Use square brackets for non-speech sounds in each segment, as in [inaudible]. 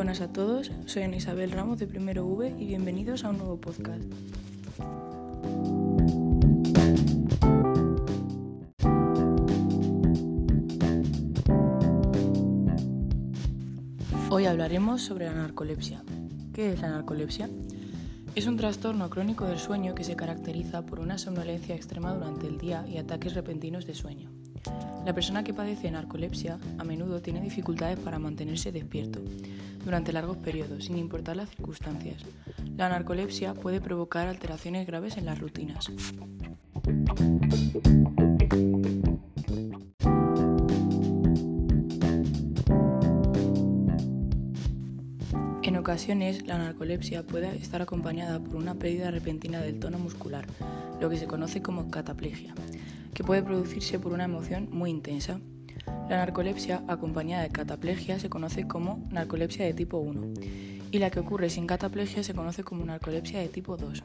buenas a todos, soy Ana Isabel Ramos de Primero V y bienvenidos a un nuevo podcast. Hoy hablaremos sobre la narcolepsia. ¿Qué es la narcolepsia? Es un trastorno crónico del sueño que se caracteriza por una somnolencia extrema durante el día y ataques repentinos de sueño. La persona que padece narcolepsia a menudo tiene dificultades para mantenerse despierto durante largos periodos, sin importar las circunstancias. La narcolepsia puede provocar alteraciones graves en las rutinas. En ocasiones, la narcolepsia puede estar acompañada por una pérdida repentina del tono muscular, lo que se conoce como cataplegia que puede producirse por una emoción muy intensa. La narcolepsia acompañada de cataplegia se conoce como narcolepsia de tipo 1 y la que ocurre sin cataplegia se conoce como narcolepsia de tipo 2.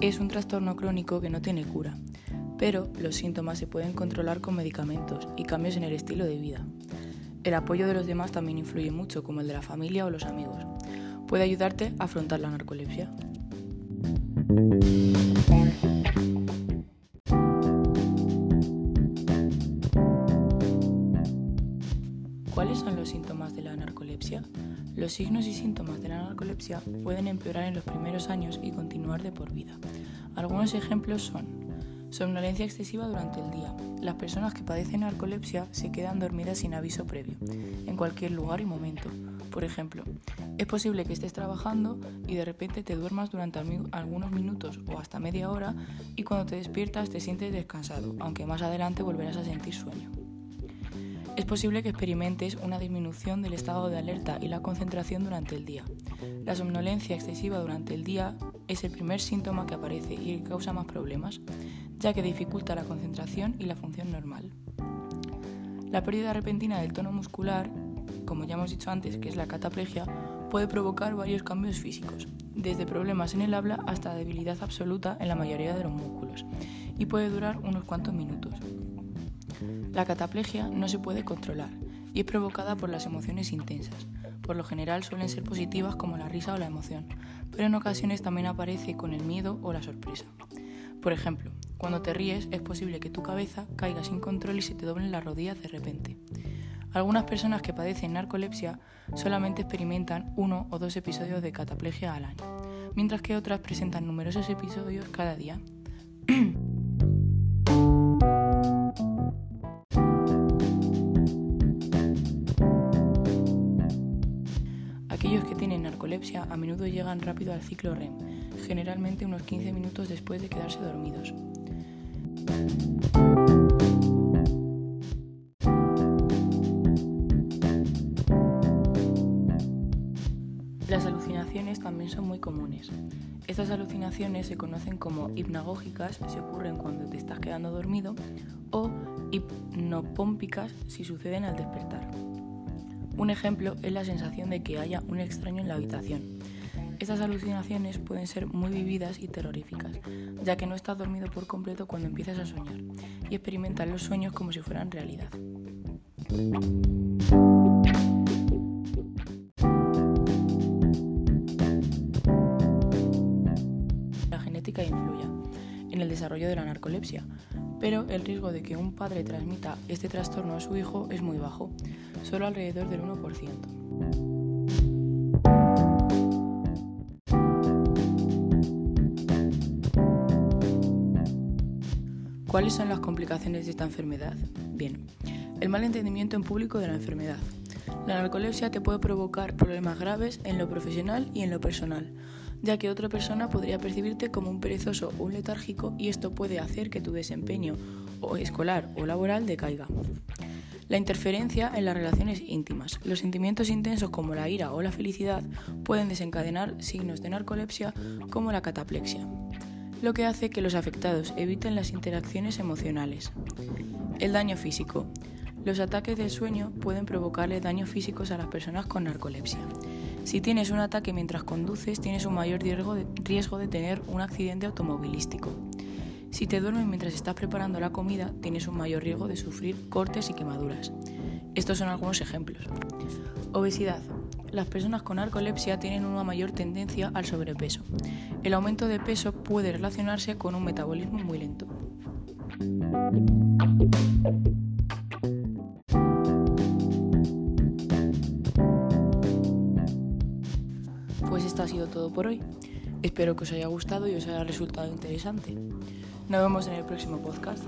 Es un trastorno crónico que no tiene cura, pero los síntomas se pueden controlar con medicamentos y cambios en el estilo de vida. El apoyo de los demás también influye mucho, como el de la familia o los amigos. Puede ayudarte a afrontar la narcolepsia. ¿Cuáles son los síntomas de la narcolepsia? Los signos y síntomas de la narcolepsia pueden empeorar en los primeros años y continuar de por vida. Algunos ejemplos son Somnolencia excesiva durante el día. Las personas que padecen narcolepsia se quedan dormidas sin aviso previo, en cualquier lugar y momento. Por ejemplo, es posible que estés trabajando y de repente te duermas durante algunos minutos o hasta media hora y cuando te despiertas te sientes descansado, aunque más adelante volverás a sentir sueño. Es posible que experimentes una disminución del estado de alerta y la concentración durante el día. La somnolencia excesiva durante el día es el primer síntoma que aparece y causa más problemas ya que dificulta la concentración y la función normal. La pérdida repentina del tono muscular, como ya hemos dicho antes, que es la cataplegia, puede provocar varios cambios físicos, desde problemas en el habla hasta debilidad absoluta en la mayoría de los músculos, y puede durar unos cuantos minutos. La cataplegia no se puede controlar y es provocada por las emociones intensas. Por lo general suelen ser positivas como la risa o la emoción, pero en ocasiones también aparece con el miedo o la sorpresa. Por ejemplo, cuando te ríes es posible que tu cabeza caiga sin control y se te doblen las rodillas de repente. Algunas personas que padecen narcolepsia solamente experimentan uno o dos episodios de cataplegia al año, mientras que otras presentan numerosos episodios cada día. [clears throat] Aquellos que tienen narcolepsia a menudo llegan rápido al ciclo REM, generalmente unos 15 minutos después de quedarse dormidos. Las alucinaciones también son muy comunes. Estas alucinaciones se conocen como hipnagógicas si ocurren cuando te estás quedando dormido o hipnopómpicas si suceden al despertar. Un ejemplo es la sensación de que haya un extraño en la habitación estas alucinaciones pueden ser muy vividas y terroríficas, ya que no estás dormido por completo cuando empiezas a soñar y experimentas los sueños como si fueran realidad. La genética influye en el desarrollo de la narcolepsia, pero el riesgo de que un padre transmita este trastorno a su hijo es muy bajo, solo alrededor del 1%. ¿Cuáles son las complicaciones de esta enfermedad? Bien, el mal entendimiento en público de la enfermedad. La narcolepsia te puede provocar problemas graves en lo profesional y en lo personal, ya que otra persona podría percibirte como un perezoso o un letárgico y esto puede hacer que tu desempeño o escolar o laboral decaiga. La interferencia en las relaciones íntimas. Los sentimientos intensos como la ira o la felicidad pueden desencadenar signos de narcolepsia como la cataplexia lo que hace que los afectados eviten las interacciones emocionales. El daño físico. Los ataques del sueño pueden provocarle daños físicos a las personas con narcolepsia. Si tienes un ataque mientras conduces, tienes un mayor riesgo de, tener un accidente automovilístico. Si te duermes mientras estás preparando la comida, tienes un mayor riesgo de sufrir cortes y quemaduras. Estos son algunos ejemplos. Obesidad. Las personas con narcolepsia tienen una mayor tendencia al sobrepeso. El aumento de peso puede relacionarse con un metabolismo muy lento. Pues esto ha sido todo por hoy. Espero que os haya gustado y os haya resultado interesante. Nos vemos en el próximo podcast.